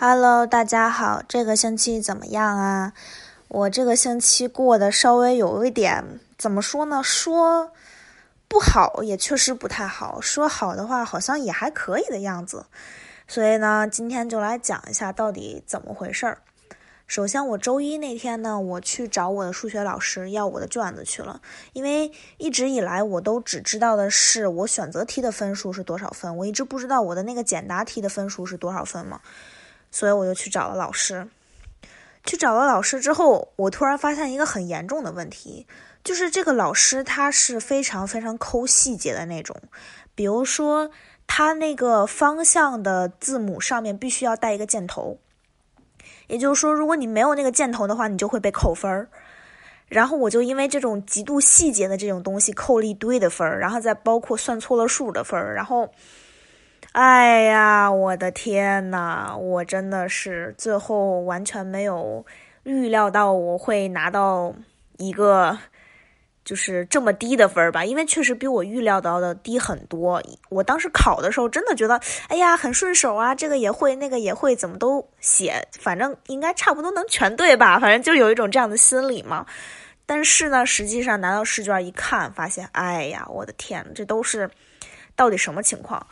Hello，大家好，这个星期怎么样啊？我这个星期过得稍微有一点，怎么说呢？说不好也确实不太好，说好的话好像也还可以的样子。所以呢，今天就来讲一下到底怎么回事儿。首先，我周一那天呢，我去找我的数学老师要我的卷子去了，因为一直以来我都只知道的是我选择题的分数是多少分，我一直不知道我的那个简答题的分数是多少分嘛。所以我就去找了老师，去找了老师之后，我突然发现一个很严重的问题，就是这个老师他是非常非常抠细节的那种，比如说他那个方向的字母上面必须要带一个箭头，也就是说，如果你没有那个箭头的话，你就会被扣分儿。然后我就因为这种极度细节的这种东西扣了一堆的分儿，然后再包括算错了数的分儿，然后。哎呀，我的天呐！我真的是最后完全没有预料到我会拿到一个就是这么低的分儿吧，因为确实比我预料到的低很多。我当时考的时候真的觉得，哎呀，很顺手啊，这个也会，那个也会，怎么都写，反正应该差不多能全对吧？反正就有一种这样的心理嘛。但是呢，实际上拿到试卷一看，发现，哎呀，我的天，这都是到底什么情况？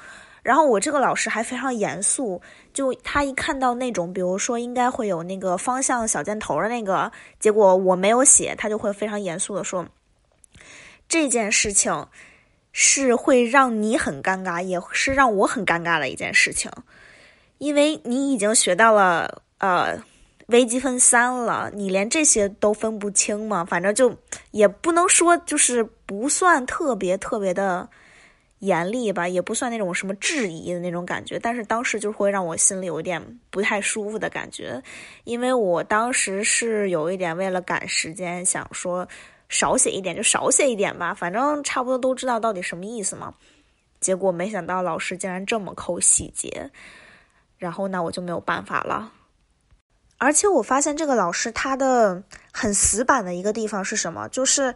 然后我这个老师还非常严肃，就他一看到那种，比如说应该会有那个方向小箭头的那个结果我没有写，他就会非常严肃的说，这件事情是会让你很尴尬，也是让我很尴尬的一件事情，因为你已经学到了呃微积分三了，你连这些都分不清吗？反正就也不能说就是不算特别特别的。严厉吧，也不算那种什么质疑的那种感觉，但是当时就会让我心里有一点不太舒服的感觉，因为我当时是有一点为了赶时间，想说少写一点就少写一点吧，反正差不多都知道到底什么意思嘛。结果没想到老师竟然这么抠细节，然后呢我就没有办法了。而且我发现这个老师他的很死板的一个地方是什么，就是。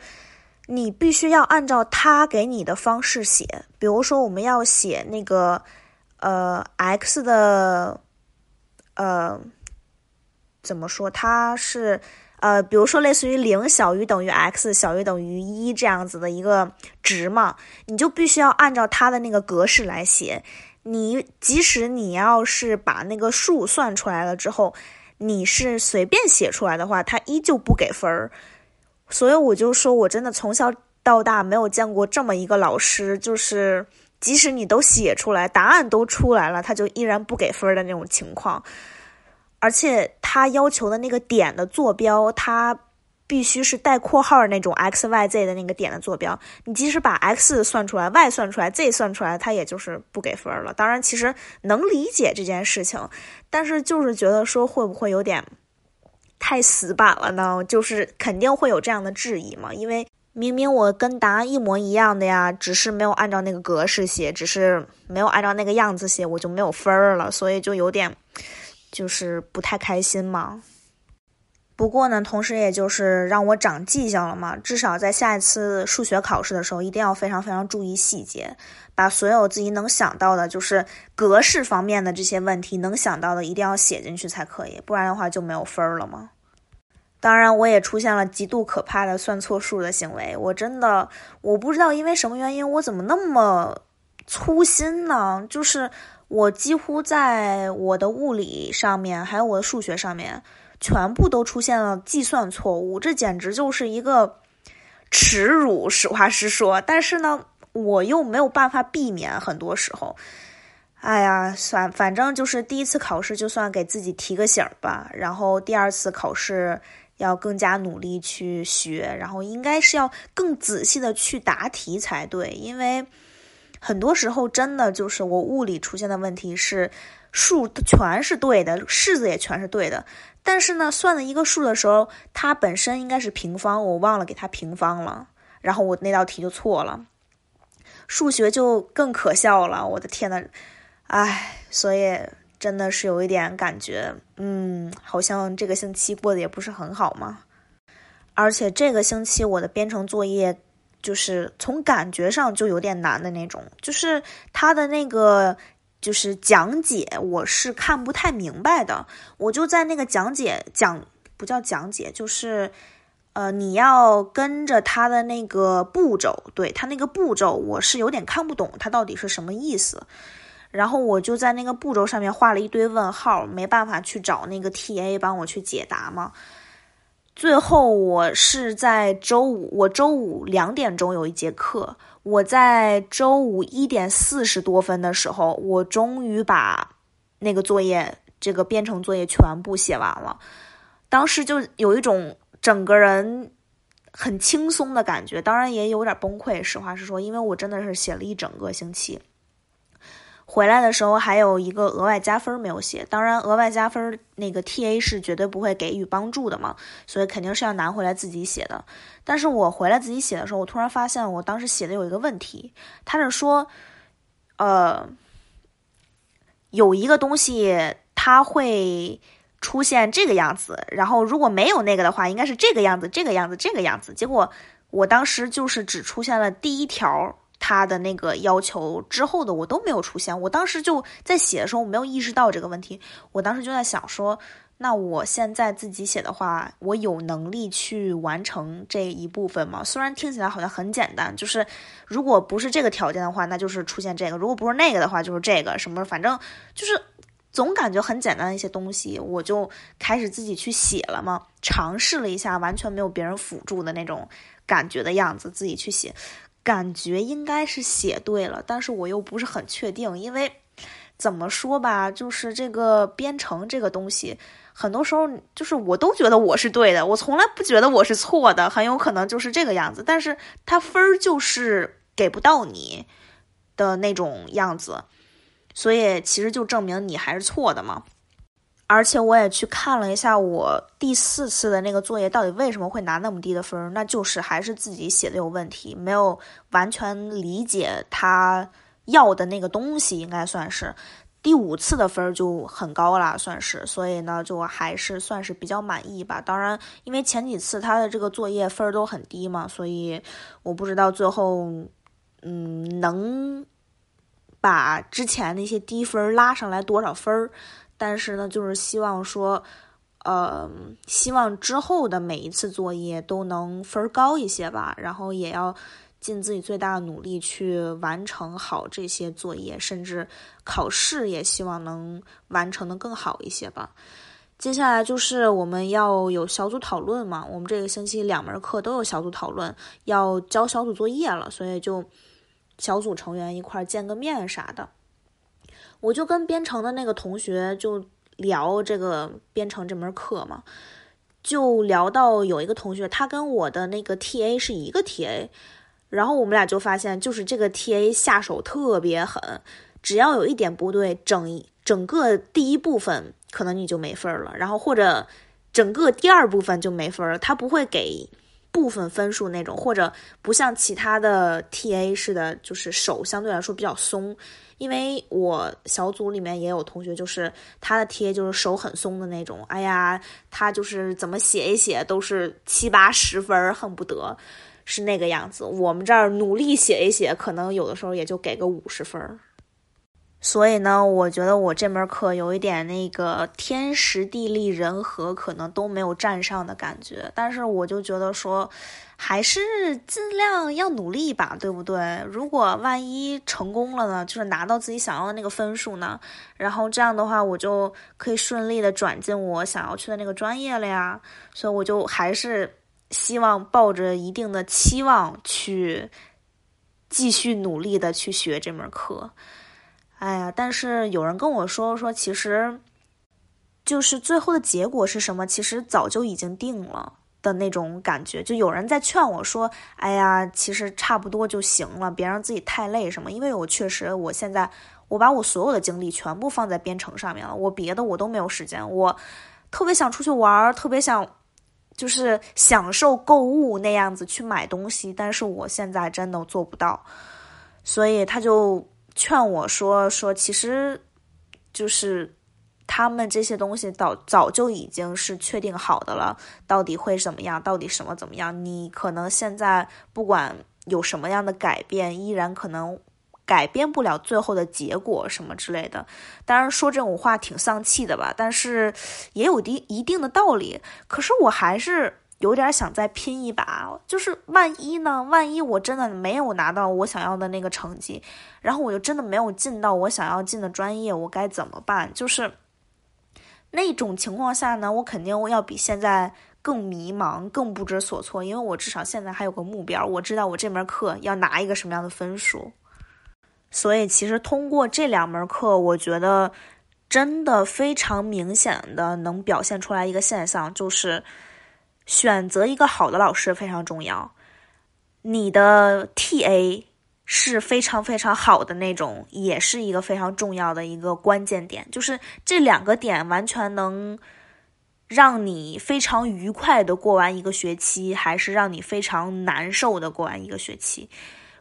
你必须要按照他给你的方式写，比如说我们要写那个，呃，x 的，呃，怎么说？它是，呃，比如说类似于零小于等于 x 小于等于一这样子的一个值嘛，你就必须要按照它的那个格式来写。你即使你要是把那个数算出来了之后，你是随便写出来的话，它依旧不给分儿。所以我就说，我真的从小到大没有见过这么一个老师，就是即使你都写出来，答案都出来了，他就依然不给分的那种情况。而且他要求的那个点的坐标，它必须是带括号那种 x y z 的那个点的坐标。你即使把 x 算出来，y 算出来，z 算出来，他也就是不给分了。当然，其实能理解这件事情，但是就是觉得说会不会有点。太死板了呢，就是肯定会有这样的质疑嘛。因为明明我跟答案一模一样的呀，只是没有按照那个格式写，只是没有按照那个样子写，我就没有分儿了，所以就有点就是不太开心嘛。不过呢，同时也就是让我长记性了嘛，至少在下一次数学考试的时候，一定要非常非常注意细节，把所有自己能想到的，就是格式方面的这些问题能想到的，一定要写进去才可以，不然的话就没有分儿了嘛。当然，我也出现了极度可怕的算错数的行为，我真的我不知道因为什么原因，我怎么那么粗心呢？就是我几乎在我的物理上面，还有我的数学上面。全部都出现了计算错误，这简直就是一个耻辱。实话实说，但是呢，我又没有办法避免。很多时候，哎呀，算反正就是第一次考试，就算给自己提个醒吧。然后第二次考试要更加努力去学，然后应该是要更仔细的去答题才对。因为很多时候真的就是我物理出现的问题是数全是对的，式子也全是对的。但是呢，算了一个数的时候，它本身应该是平方，我忘了给它平方了，然后我那道题就错了。数学就更可笑了，我的天呐，唉，所以真的是有一点感觉，嗯，好像这个星期过得也不是很好嘛。而且这个星期我的编程作业，就是从感觉上就有点难的那种，就是他的那个。就是讲解，我是看不太明白的。我就在那个讲解讲不叫讲解，就是呃，你要跟着他的那个步骤，对他那个步骤，我是有点看不懂，他到底是什么意思。然后我就在那个步骤上面画了一堆问号，没办法去找那个 TA 帮我去解答嘛。最后我是在周五，我周五两点钟有一节课。我在周五一点四十多分的时候，我终于把那个作业，这个编程作业全部写完了。当时就有一种整个人很轻松的感觉，当然也有点崩溃。实话实说，因为我真的是写了一整个星期。回来的时候还有一个额外加分没有写，当然额外加分那个 T A 是绝对不会给予帮助的嘛，所以肯定是要拿回来自己写的。但是我回来自己写的时候，我突然发现我当时写的有一个问题，他是说，呃，有一个东西它会出现这个样子，然后如果没有那个的话，应该是这个样子，这个样子，这个样子。结果我当时就是只出现了第一条。他的那个要求之后的我都没有出现，我当时就在写的时候我没有意识到这个问题，我当时就在想说，那我现在自己写的话，我有能力去完成这一部分吗？虽然听起来好像很简单，就是如果不是这个条件的话，那就是出现这个；如果不是那个的话，就是这个什么，反正就是总感觉很简单的一些东西，我就开始自己去写了嘛，尝试了一下，完全没有别人辅助的那种感觉的样子，自己去写。感觉应该是写对了，但是我又不是很确定，因为怎么说吧，就是这个编程这个东西，很多时候就是我都觉得我是对的，我从来不觉得我是错的，很有可能就是这个样子，但是它分儿就是给不到你的那种样子，所以其实就证明你还是错的嘛。而且我也去看了一下我第四次的那个作业，到底为什么会拿那么低的分儿？那就是还是自己写的有问题，没有完全理解他要的那个东西，应该算是第五次的分儿就很高了，算是。所以呢，就还是算是比较满意吧。当然，因为前几次他的这个作业分儿都很低嘛，所以我不知道最后嗯能把之前那些低分拉上来多少分儿。但是呢，就是希望说，呃，希望之后的每一次作业都能分高一些吧，然后也要尽自己最大的努力去完成好这些作业，甚至考试也希望能完成的更好一些吧。接下来就是我们要有小组讨论嘛，我们这个星期两门课都有小组讨论，要交小组作业了，所以就小组成员一块见个面啥的。我就跟编程的那个同学就聊这个编程这门课嘛，就聊到有一个同学，他跟我的那个 TA 是一个 TA，然后我们俩就发现，就是这个 TA 下手特别狠，只要有一点不对，整整个第一部分可能你就没分了，然后或者整个第二部分就没分了，他不会给部分分数那种，或者不像其他的 TA 似的，就是手相对来说比较松。因为我小组里面也有同学，就是他的贴就是手很松的那种，哎呀，他就是怎么写一写都是七八十分，恨不得是那个样子。我们这儿努力写一写，可能有的时候也就给个五十分。所以呢，我觉得我这门课有一点那个天时地利人和可能都没有占上的感觉，但是我就觉得说，还是尽量要努力吧，对不对？如果万一成功了呢，就是拿到自己想要的那个分数呢，然后这样的话，我就可以顺利的转进我想要去的那个专业了呀。所以我就还是希望抱着一定的期望去继续努力的去学这门课。哎呀，但是有人跟我说说，其实就是最后的结果是什么，其实早就已经定了的那种感觉。就有人在劝我说：“哎呀，其实差不多就行了，别让自己太累什么。”因为我确实，我现在我把我所有的精力全部放在编程上面了，我别的我都没有时间。我特别想出去玩，特别想就是享受购物那样子去买东西，但是我现在真的做不到，所以他就。劝我说说，其实就是他们这些东西早早就已经是确定好的了，到底会怎么样？到底什么怎么样？你可能现在不管有什么样的改变，依然可能改变不了最后的结果什么之类的。当然说这种话挺丧气的吧，但是也有一一定的道理。可是我还是有点想再拼一把，就是万一呢？万一我真的没有拿到我想要的那个成绩，然后我就真的没有进到我想要进的专业，我该怎么办？就是那种情况下呢，我肯定要比现在。更迷茫，更不知所措，因为我至少现在还有个目标，我知道我这门课要拿一个什么样的分数。所以，其实通过这两门课，我觉得真的非常明显的能表现出来一个现象，就是选择一个好的老师非常重要。你的 TA 是非常非常好的那种，也是一个非常重要的一个关键点，就是这两个点完全能。让你非常愉快的过完一个学期，还是让你非常难受的过完一个学期？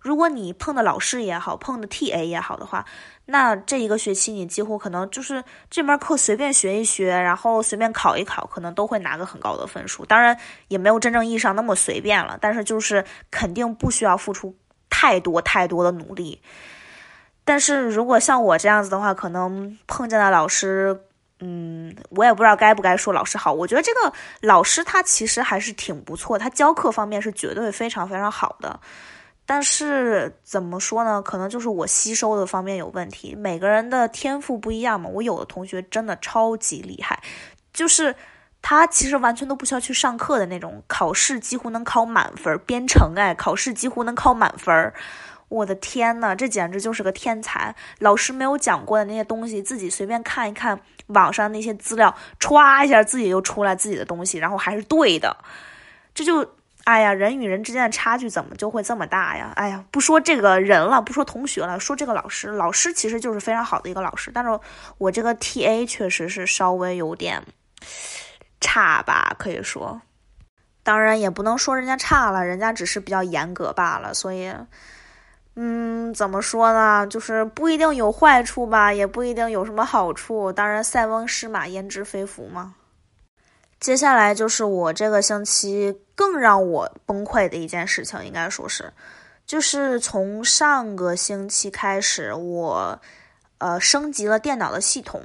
如果你碰的老师也好，碰的 TA 也好的话，那这一个学期你几乎可能就是这门课随便学一学，然后随便考一考，可能都会拿个很高的分数。当然也没有真正意义上那么随便了，但是就是肯定不需要付出太多太多的努力。但是如果像我这样子的话，可能碰见的老师。嗯，我也不知道该不该说老师好。我觉得这个老师他其实还是挺不错，他教课方面是绝对非常非常好的。但是怎么说呢？可能就是我吸收的方面有问题。每个人的天赋不一样嘛。我有的同学真的超级厉害，就是他其实完全都不需要去上课的那种，考试几乎能考满分。编程哎，考试几乎能考满分。我的天呐，这简直就是个天才！老师没有讲过的那些东西，自己随便看一看网上那些资料，歘一下自己又出来自己的东西，然后还是对的。这就，哎呀，人与人之间的差距怎么就会这么大呀？哎呀，不说这个人了，不说同学了，说这个老师，老师其实就是非常好的一个老师，但是我这个 TA 确实是稍微有点差吧，可以说。当然也不能说人家差了，人家只是比较严格罢了，所以。嗯，怎么说呢？就是不一定有坏处吧，也不一定有什么好处。当然，塞翁失马，焉知非福嘛。接下来就是我这个星期更让我崩溃的一件事情，应该说是，就是从上个星期开始，我呃升级了电脑的系统。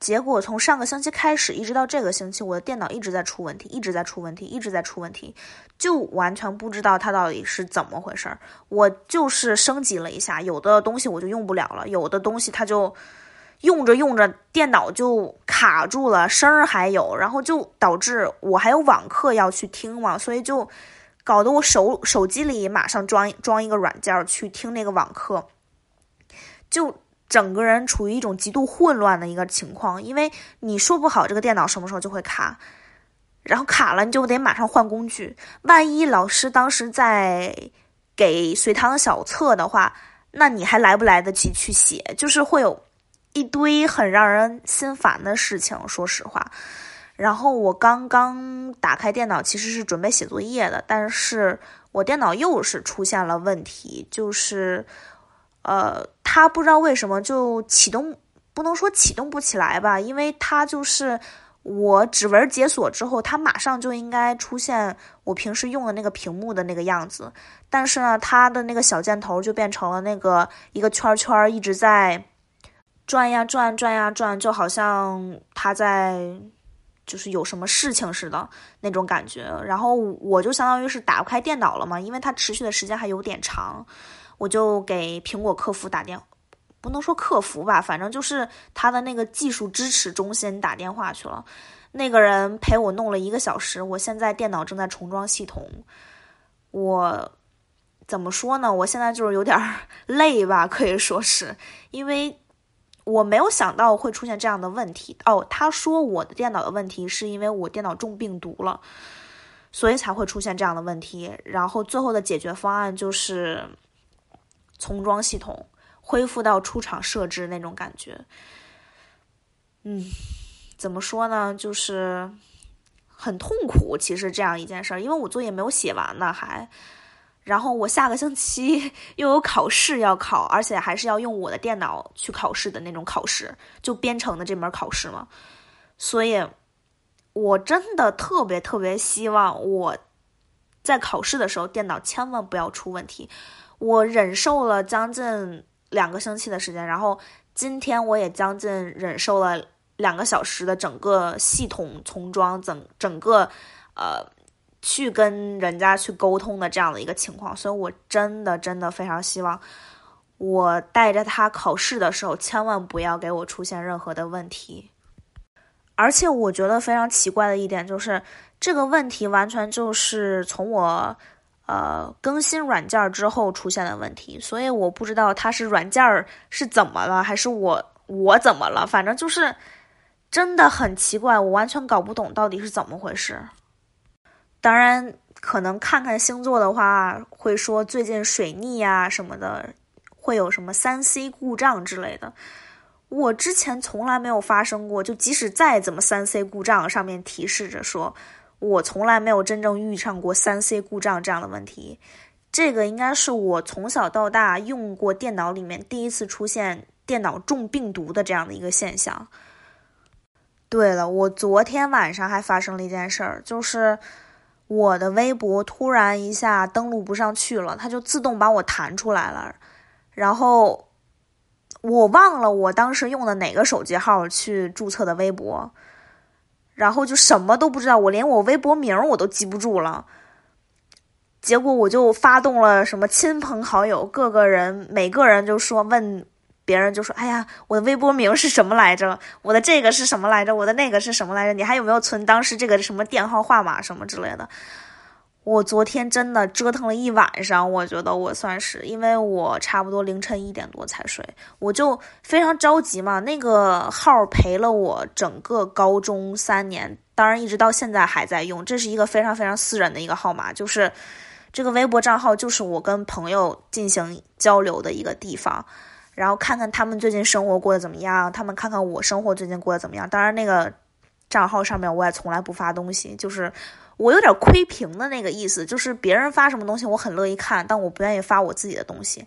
结果从上个星期开始，一直到这个星期，我的电脑一直在出问题，一直在出问题，一直在出问题，就完全不知道它到底是怎么回事儿。我就是升级了一下，有的东西我就用不了了，有的东西它就用着用着电脑就卡住了，声儿还有，然后就导致我还有网课要去听嘛，所以就搞得我手手机里马上装装一个软件去听那个网课，就。整个人处于一种极度混乱的一个情况，因为你说不好这个电脑什么时候就会卡，然后卡了你就得马上换工具。万一老师当时在给随堂小测的话，那你还来不来得及去写？就是会有一堆很让人心烦的事情。说实话，然后我刚刚打开电脑，其实是准备写作业的，但是我电脑又是出现了问题，就是。呃，它不知道为什么就启动，不能说启动不起来吧，因为它就是我指纹解锁之后，它马上就应该出现我平时用的那个屏幕的那个样子，但是呢，它的那个小箭头就变成了那个一个圈圈，一直在转呀转，转呀转，就好像他在就是有什么事情似的那种感觉，然后我就相当于是打不开电脑了嘛，因为它持续的时间还有点长。我就给苹果客服打电，不能说客服吧，反正就是他的那个技术支持中心打电话去了。那个人陪我弄了一个小时，我现在电脑正在重装系统。我怎么说呢？我现在就是有点 累吧，可以说是因为我没有想到会出现这样的问题。哦，他说我的电脑的问题是因为我电脑中病毒了，所以才会出现这样的问题。然后最后的解决方案就是。重装系统，恢复到出厂设置那种感觉。嗯，怎么说呢？就是很痛苦。其实这样一件事儿，因为我作业没有写完呢，还，然后我下个星期 又有考试要考，而且还是要用我的电脑去考试的那种考试，就编程的这门考试嘛。所以，我真的特别特别希望我在考试的时候电脑千万不要出问题。我忍受了将近两个星期的时间，然后今天我也将近忍受了两个小时的整个系统重装，整整个呃去跟人家去沟通的这样的一个情况，所以我真的真的非常希望我带着他考试的时候，千万不要给我出现任何的问题。而且我觉得非常奇怪的一点就是，这个问题完全就是从我，呃，更新软件之后出现的问题。所以我不知道它是软件是怎么了，还是我我怎么了？反正就是真的很奇怪，我完全搞不懂到底是怎么回事。当然，可能看看星座的话，会说最近水逆呀什么的，会有什么三 C 故障之类的。我之前从来没有发生过，就即使再怎么三 C 故障，上面提示着说，我从来没有真正遇上过三 C 故障这样的问题。这个应该是我从小到大用过电脑里面第一次出现电脑中病毒的这样的一个现象。对了，我昨天晚上还发生了一件事儿，就是我的微博突然一下登录不上去了，它就自动把我弹出来了，然后。我忘了我当时用的哪个手机号去注册的微博，然后就什么都不知道，我连我微博名我都记不住了。结果我就发动了什么亲朋好友，各个人每个人就说问别人就说：“哎呀，我的微博名是什么来着？我的这个是什么来着？我的那个是什么来着？你还有没有存当时这个什么电话号码什么之类的？”我昨天真的折腾了一晚上，我觉得我算是，因为我差不多凌晨一点多才睡，我就非常着急嘛。那个号陪了我整个高中三年，当然一直到现在还在用。这是一个非常非常私人的一个号码，就是这个微博账号就是我跟朋友进行交流的一个地方，然后看看他们最近生活过得怎么样，他们看看我生活最近过得怎么样。当然那个账号上面我也从来不发东西，就是。我有点窥屏的那个意思，就是别人发什么东西我很乐意看，但我不愿意发我自己的东西。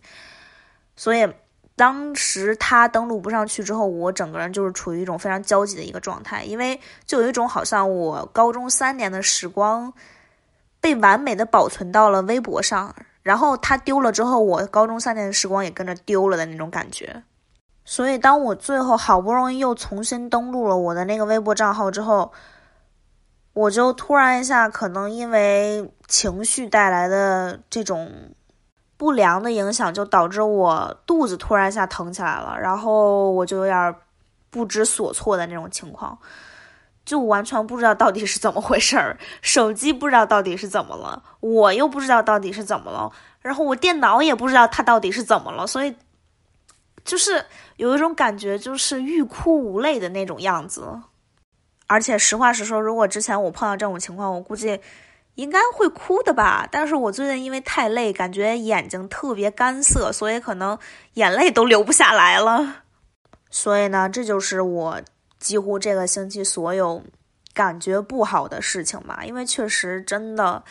所以当时他登录不上去之后，我整个人就是处于一种非常焦急的一个状态，因为就有一种好像我高中三年的时光被完美的保存到了微博上，然后他丢了之后，我高中三年的时光也跟着丢了的那种感觉。所以当我最后好不容易又重新登录了我的那个微博账号之后，我就突然一下，可能因为情绪带来的这种不良的影响，就导致我肚子突然一下疼起来了，然后我就有点不知所措的那种情况，就完全不知道到底是怎么回事儿，手机不知道到底是怎么了，我又不知道到底是怎么了，然后我电脑也不知道它到底是怎么了，所以就是有一种感觉，就是欲哭无泪的那种样子。而且实话实说，如果之前我碰到这种情况，我估计应该会哭的吧。但是我最近因为太累，感觉眼睛特别干涩，所以可能眼泪都流不下来了。所以呢，这就是我几乎这个星期所有感觉不好的事情吧。因为确实真的，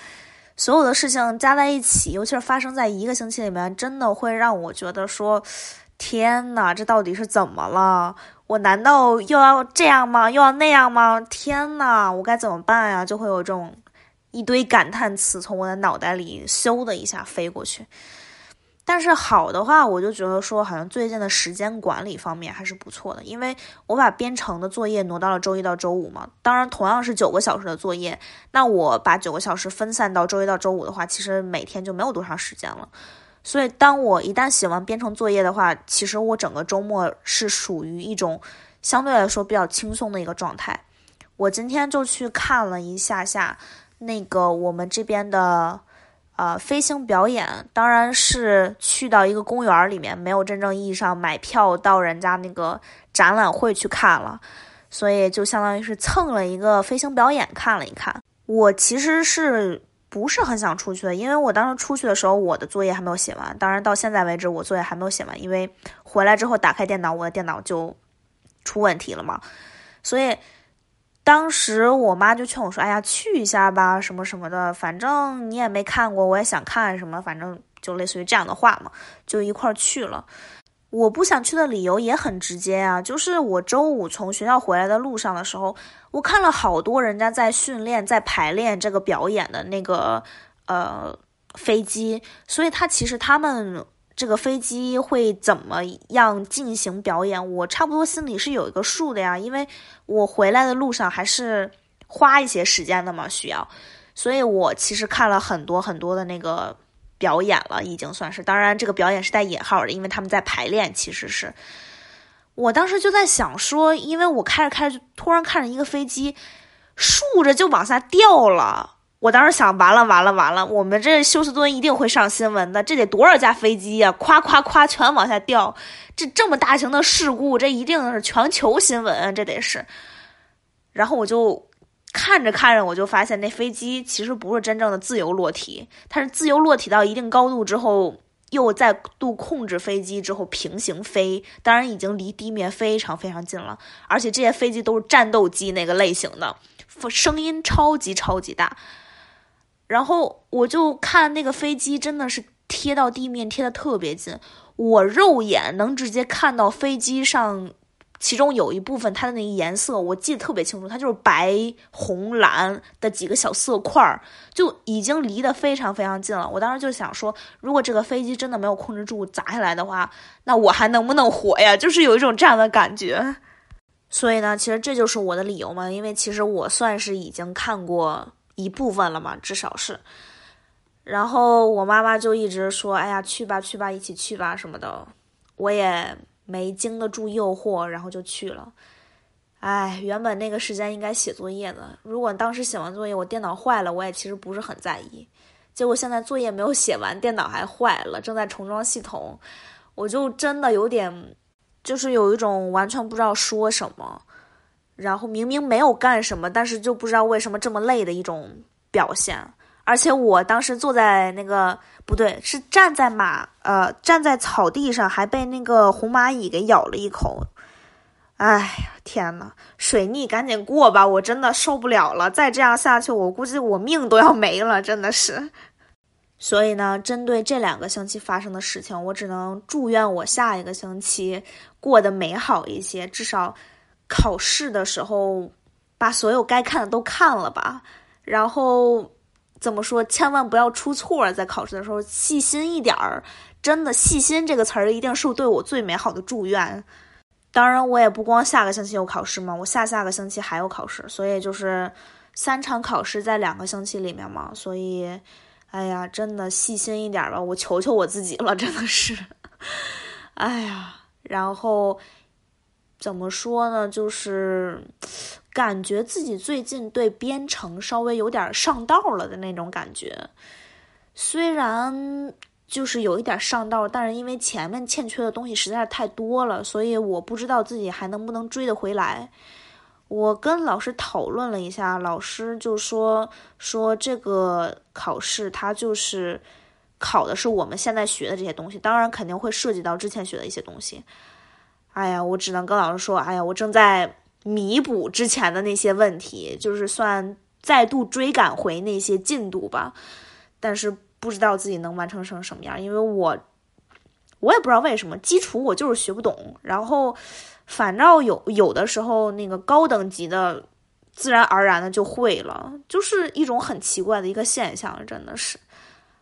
所有的事情加在一起，尤其是发生在一个星期里面，真的会让我觉得说：天呐，这到底是怎么了？我难道又要这样吗？又要那样吗？天呐，我该怎么办呀？就会有这种一堆感叹词从我的脑袋里咻的一下飞过去。但是好的话，我就觉得说，好像最近的时间管理方面还是不错的，因为我把编程的作业挪到了周一到周五嘛。当然，同样是九个小时的作业，那我把九个小时分散到周一到周五的话，其实每天就没有多长时间了。所以，当我一旦写完编程作业的话，其实我整个周末是属于一种相对来说比较轻松的一个状态。我今天就去看了一下下那个我们这边的呃飞行表演，当然是去到一个公园里面，没有真正意义上买票到人家那个展览会去看了，所以就相当于是蹭了一个飞行表演看了一看。我其实是。不是很想出去的，因为我当时出去的时候，我的作业还没有写完。当然，到现在为止，我作业还没有写完，因为回来之后打开电脑，我的电脑就出问题了嘛。所以当时我妈就劝我说：“哎呀，去一下吧，什么什么的，反正你也没看过，我也想看什么，反正就类似于这样的话嘛，就一块儿去了。”我不想去的理由也很直接啊，就是我周五从学校回来的路上的时候，我看了好多人家在训练、在排练这个表演的那个呃飞机，所以他其实他们这个飞机会怎么样进行表演，我差不多心里是有一个数的呀，因为我回来的路上还是花一些时间的嘛，需要，所以我其实看了很多很多的那个表演了，已经算是，当然这个表演是带引号的，因为他们在排练，其实是。我当时就在想说，因为我开着开着，突然看着一个飞机竖着就往下掉了。我当时想，完了完了完了，我们这休斯顿一定会上新闻的。这得多少架飞机呀？夸夸夸，全往下掉。这这么大型的事故，这一定是全球新闻，这得是。然后我就看着看着，我就发现那飞机其实不是真正的自由落体，它是自由落体到一定高度之后。又再度控制飞机之后平行飞，当然已经离地面非常非常近了，而且这些飞机都是战斗机那个类型的，声音超级超级大。然后我就看那个飞机真的是贴到地面贴的特别近，我肉眼能直接看到飞机上。其中有一部分它的那个颜色我记得特别清楚，它就是白、红、蓝的几个小色块儿，就已经离得非常非常近了。我当时就想说，如果这个飞机真的没有控制住砸下来的话，那我还能不能活呀？就是有一种这样的感觉。所以呢，其实这就是我的理由嘛，因为其实我算是已经看过一部分了嘛，至少是。然后我妈妈就一直说：“哎呀，去吧去吧，一起去吧什么的。”我也。没经得住诱惑，然后就去了。哎，原本那个时间应该写作业的。如果当时写完作业，我电脑坏了，我也其实不是很在意。结果现在作业没有写完，电脑还坏了，正在重装系统，我就真的有点，就是有一种完全不知道说什么，然后明明没有干什么，但是就不知道为什么这么累的一种表现。而且我当时坐在那个不对，是站在马呃站在草地上，还被那个红蚂蚁给咬了一口。哎呀，天呐，水逆赶紧过吧，我真的受不了了，再这样下去，我估计我命都要没了，真的是。所以呢，针对这两个星期发生的事情，我只能祝愿我下一个星期过得美好一些，至少考试的时候把所有该看的都看了吧，然后。怎么说？千万不要出错，在考试的时候细心一点儿。真的，细心这个词儿一定是对我最美好的祝愿。当然，我也不光下个星期有考试嘛，我下下个星期还有考试，所以就是三场考试在两个星期里面嘛。所以，哎呀，真的细心一点吧，我求求我自己了，真的是。哎呀，然后怎么说呢？就是。感觉自己最近对编程稍微有点上道了的那种感觉，虽然就是有一点上道，但是因为前面欠缺的东西实在是太多了，所以我不知道自己还能不能追得回来。我跟老师讨论了一下，老师就说说这个考试它就是考的是我们现在学的这些东西，当然肯定会涉及到之前学的一些东西。哎呀，我只能跟老师说，哎呀，我正在。弥补之前的那些问题，就是算再度追赶回那些进度吧。但是不知道自己能完成成什么样，因为我我也不知道为什么基础我就是学不懂。然后反正有有的时候那个高等级的，自然而然的就会了，就是一种很奇怪的一个现象，真的是。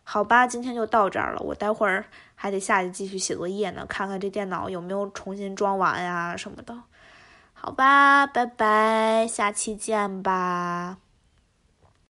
好吧，今天就到这儿了，我待会儿还得下去继续写作业呢，看看这电脑有没有重新装完呀什么的。好吧，拜拜，下期见吧。